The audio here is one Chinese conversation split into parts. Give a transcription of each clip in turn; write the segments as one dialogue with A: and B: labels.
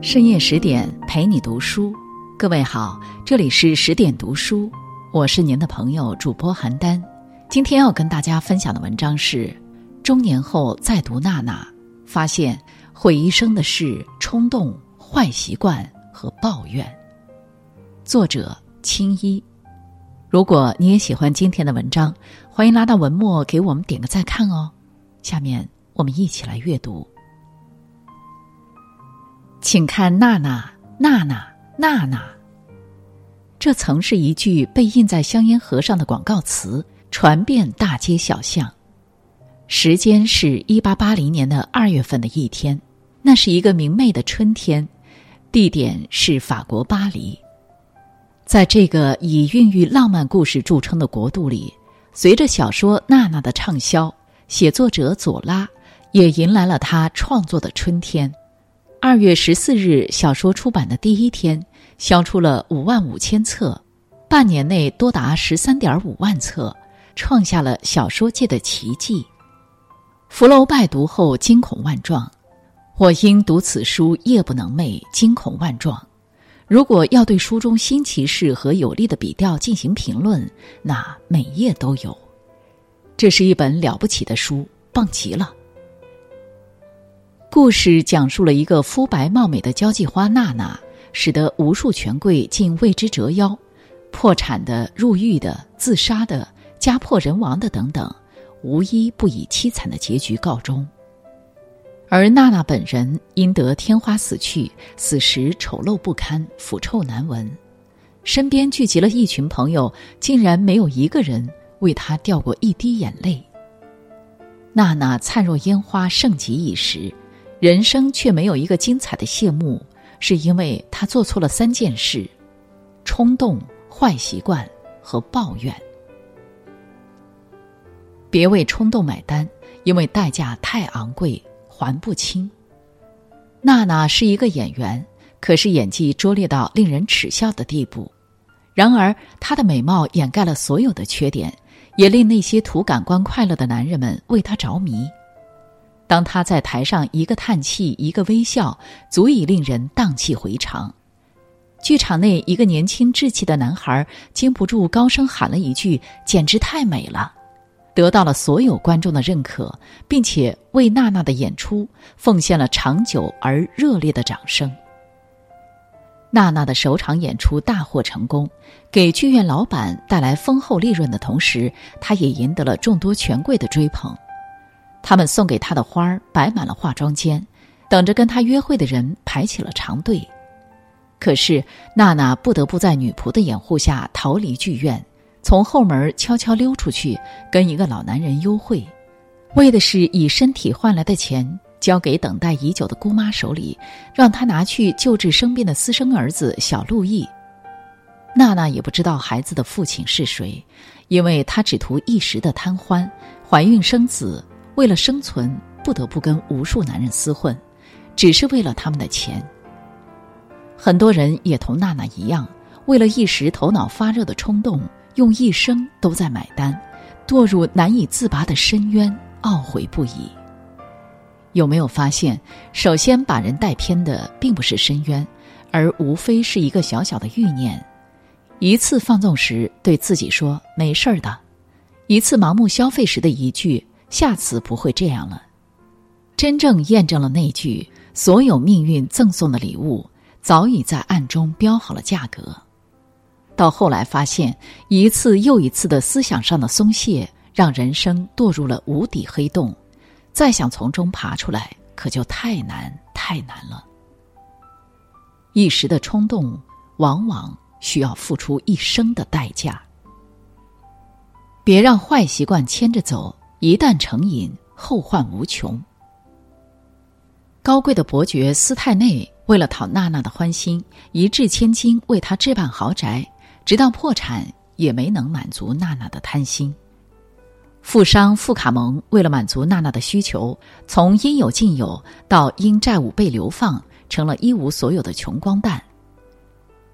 A: 深夜十点陪你读书，各位好，这里是十点读书，我是您的朋友主播邯郸。今天要跟大家分享的文章是：中年后再读娜娜，发现毁一生的是冲动、坏习惯和抱怨。作者青衣。如果你也喜欢今天的文章，欢迎拉到文末给我们点个再看哦。下面我们一起来阅读。请看娜娜，娜娜，娜娜。这曾是一句被印在香烟盒上的广告词，传遍大街小巷。时间是一八八零年的二月份的一天，那是一个明媚的春天，地点是法国巴黎。在这个以孕育浪漫故事著称的国度里，随着小说《娜娜》的畅销，写作者左拉也迎来了他创作的春天。二月十四日，小说出版的第一天，销出了五万五千册，半年内多达十三点五万册，创下了小说界的奇迹。福楼拜读后惊恐万状：“我因读此书夜不能寐，惊恐万状。”如果要对书中新奇事和有力的笔调进行评论，那每页都有。这是一本了不起的书，棒极了。故事讲述了一个肤白貌美的交际花娜娜，使得无数权贵竟为之折腰，破产的、入狱的、自杀的、家破人亡的等等，无一不以凄惨的结局告终。而娜娜本人因得天花死去，死时丑陋不堪，腐臭难闻，身边聚集了一群朋友，竟然没有一个人为她掉过一滴眼泪。娜娜灿若烟花，盛极一时。人生却没有一个精彩的谢幕，是因为他做错了三件事：冲动、坏习惯和抱怨。别为冲动买单，因为代价太昂贵，还不清。娜娜是一个演员，可是演技拙劣到令人耻笑的地步。然而，她的美貌掩盖了所有的缺点，也令那些图感官快乐的男人们为她着迷。当他在台上一个叹气，一个微笑，足以令人荡气回肠。剧场内，一个年轻稚气的男孩禁不住高声喊了一句：“简直太美了！”得到了所有观众的认可，并且为娜娜的演出奉献了长久而热烈的掌声。娜娜的首场演出大获成功，给剧院老板带来丰厚利润的同时，她也赢得了众多权贵的追捧。他们送给她的花儿摆满了化妆间，等着跟她约会的人排起了长队。可是娜娜不得不在女仆的掩护下逃离剧院，从后门悄悄溜出去，跟一个老男人幽会，为的是以身体换来的钱交给等待已久的姑妈手里，让她拿去救治生病的私生儿子小路易。娜娜也不知道孩子的父亲是谁，因为她只图一时的贪欢，怀孕生子。为了生存，不得不跟无数男人厮混，只是为了他们的钱。很多人也同娜娜一样，为了一时头脑发热的冲动，用一生都在买单，堕入难以自拔的深渊，懊悔不已。有没有发现，首先把人带偏的并不是深渊，而无非是一个小小的欲念。一次放纵时对自己说“没事儿的”，一次盲目消费时的一句。下次不会这样了，真正验证了那句“所有命运赠送的礼物，早已在暗中标好了价格”。到后来发现，一次又一次的思想上的松懈，让人生堕入了无底黑洞，再想从中爬出来，可就太难太难了。一时的冲动，往往需要付出一生的代价。别让坏习惯牵着走。一旦成瘾，后患无穷。高贵的伯爵斯泰内为了讨娜娜的欢心，一掷千金为她置办豪宅，直到破产也没能满足娜娜的贪心。富商富卡蒙为了满足娜娜的需求，从应有尽有到因债务被流放，成了一无所有的穷光蛋。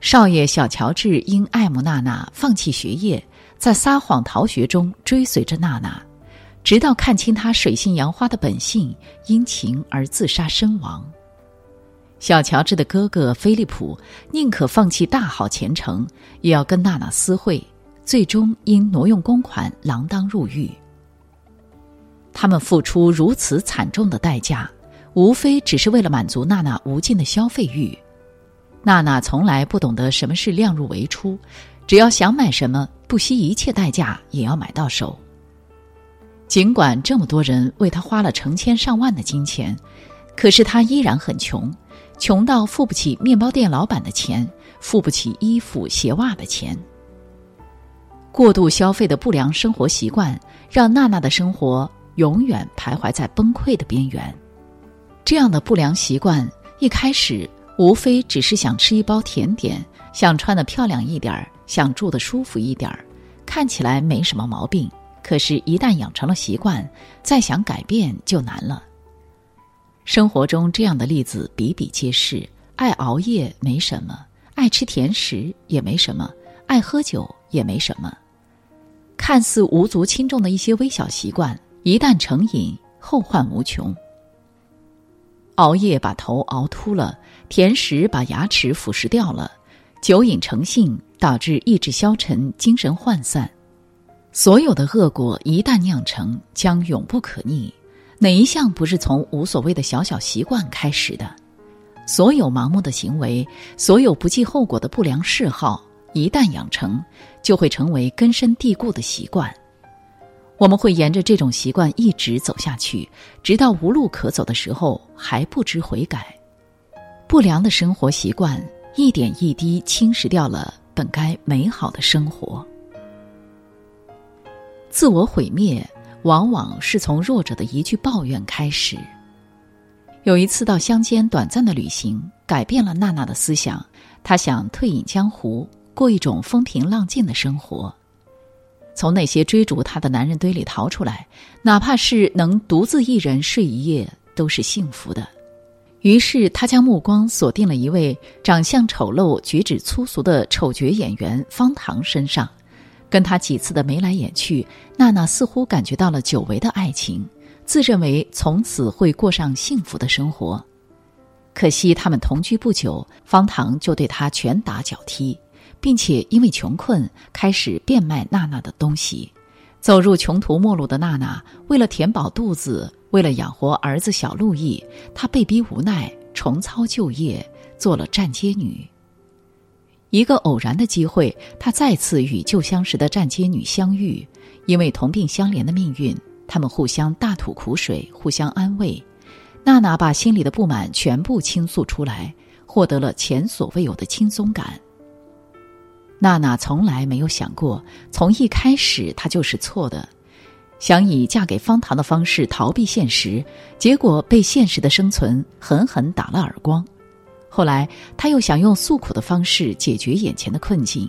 A: 少爷小乔治因爱慕娜娜，放弃学业，在撒谎逃学中追随着娜娜。直到看清他水性杨花的本性，因情而自杀身亡。小乔治的哥哥菲利普宁可放弃大好前程，也要跟娜娜私会，最终因挪用公款锒铛入狱。他们付出如此惨重的代价，无非只是为了满足娜娜无尽的消费欲。娜娜从来不懂得什么是量入为出，只要想买什么，不惜一切代价也要买到手。尽管这么多人为她花了成千上万的金钱，可是她依然很穷。穷到付不起面包店老板的钱，付不起衣服鞋袜的钱。过度消费的不良生活习惯，让娜娜的生活永远徘徊在崩溃的边缘。这样的不良习惯，一开始无非只是想吃一包甜点，想穿的漂亮一点儿，想住的舒服一点儿，看起来没什么毛病。可是，一旦养成了习惯，再想改变就难了。生活中这样的例子比比皆是。爱熬夜没什么，爱吃甜食也没什么，爱喝酒也没什么。看似无足轻重的一些微小习惯，一旦成瘾，后患无穷。熬夜把头熬秃了，甜食把牙齿腐蚀掉了，酒瘾成性，导致意志消沉、精神涣散。所有的恶果一旦酿成，将永不可逆。哪一项不是从无所谓的小小习惯开始的？所有盲目的行为，所有不计后果的不良嗜好，一旦养成，就会成为根深蒂固的习惯。我们会沿着这种习惯一直走下去，直到无路可走的时候还不知悔改。不良的生活习惯一点一滴侵蚀掉了本该美好的生活。自我毁灭。往往是从弱者的一句抱怨开始。有一次到乡间短暂的旅行，改变了娜娜的思想。她想退隐江湖，过一种风平浪静的生活，从那些追逐她的男人堆里逃出来，哪怕是能独自一人睡一夜，都是幸福的。于是，他将目光锁定了一位长相丑陋、举止粗俗的丑角演员方唐身上。跟他几次的眉来眼去，娜娜似乎感觉到了久违的爱情，自认为从此会过上幸福的生活。可惜他们同居不久，方唐就对他拳打脚踢，并且因为穷困开始变卖娜娜的东西。走入穷途末路的娜娜，为了填饱肚子，为了养活儿子小路易，她被逼无奈重操旧业，做了站街女。一个偶然的机会，他再次与旧相识的站街女相遇。因为同病相怜的命运，他们互相大吐苦水，互相安慰。娜娜把心里的不满全部倾诉出来，获得了前所未有的轻松感。娜娜从来没有想过，从一开始她就是错的，想以嫁给方唐的方式逃避现实，结果被现实的生存狠狠打了耳光。后来，他又想用诉苦的方式解决眼前的困境，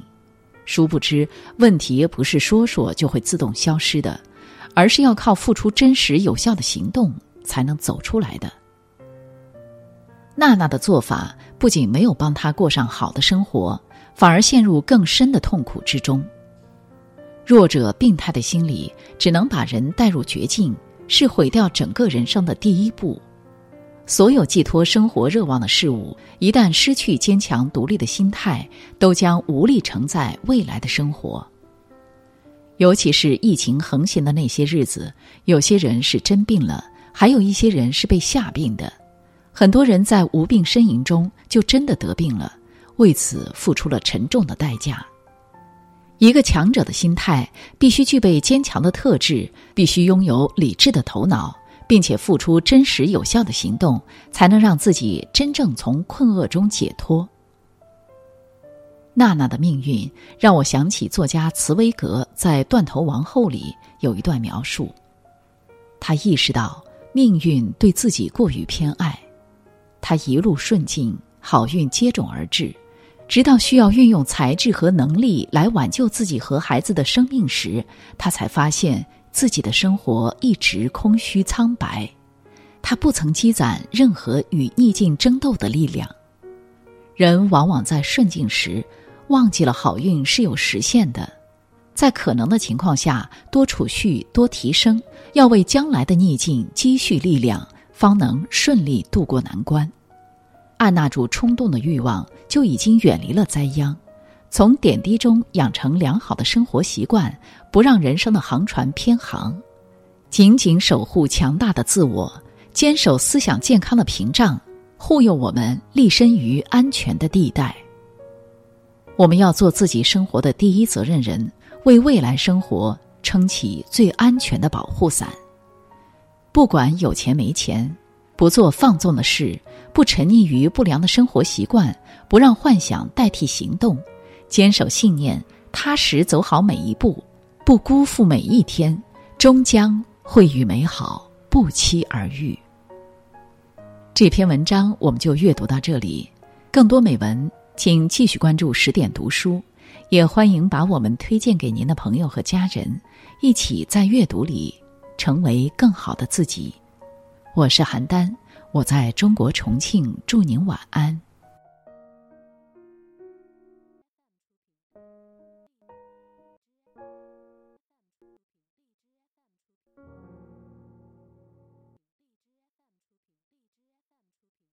A: 殊不知问题不是说说就会自动消失的，而是要靠付出真实有效的行动才能走出来的。娜娜的做法不仅没有帮他过上好的生活，反而陷入更深的痛苦之中。弱者病态的心理只能把人带入绝境，是毁掉整个人生的第一步。所有寄托生活热望的事物，一旦失去坚强独立的心态，都将无力承载未来的生活。尤其是疫情横行的那些日子，有些人是真病了，还有一些人是被吓病的。很多人在无病呻吟中就真的得病了，为此付出了沉重的代价。一个强者的心态必须具备坚强的特质，必须拥有理智的头脑。并且付出真实有效的行动，才能让自己真正从困厄中解脱。娜娜的命运让我想起作家茨威格在《断头王后》里有一段描述：他意识到命运对自己过于偏爱，他一路顺境，好运接踵而至，直到需要运用才智和能力来挽救自己和孩子的生命时，他才发现。自己的生活一直空虚苍白，他不曾积攒任何与逆境争斗的力量。人往往在顺境时，忘记了好运是有实现的，在可能的情况下多储蓄、多提升，要为将来的逆境积蓄力量，方能顺利度过难关。按捺住冲动的欲望，就已经远离了灾殃。从点滴中养成良好的生活习惯，不让人生的航船偏航，紧紧守护强大的自我，坚守思想健康的屏障，护佑我们立身于安全的地带。我们要做自己生活的第一责任人，为未来生活撑起最安全的保护伞。不管有钱没钱，不做放纵的事，不沉溺于不良的生活习惯，不让幻想代替行动，坚守信念，踏实走好每一步，不辜负每一天，终将会与美好不期而遇。这篇文章我们就阅读到这里，更多美文。请继续关注十点读书，也欢迎把我们推荐给您的朋友和家人，一起在阅读里成为更好的自己。我是邯郸，我在中国重庆，祝您晚安。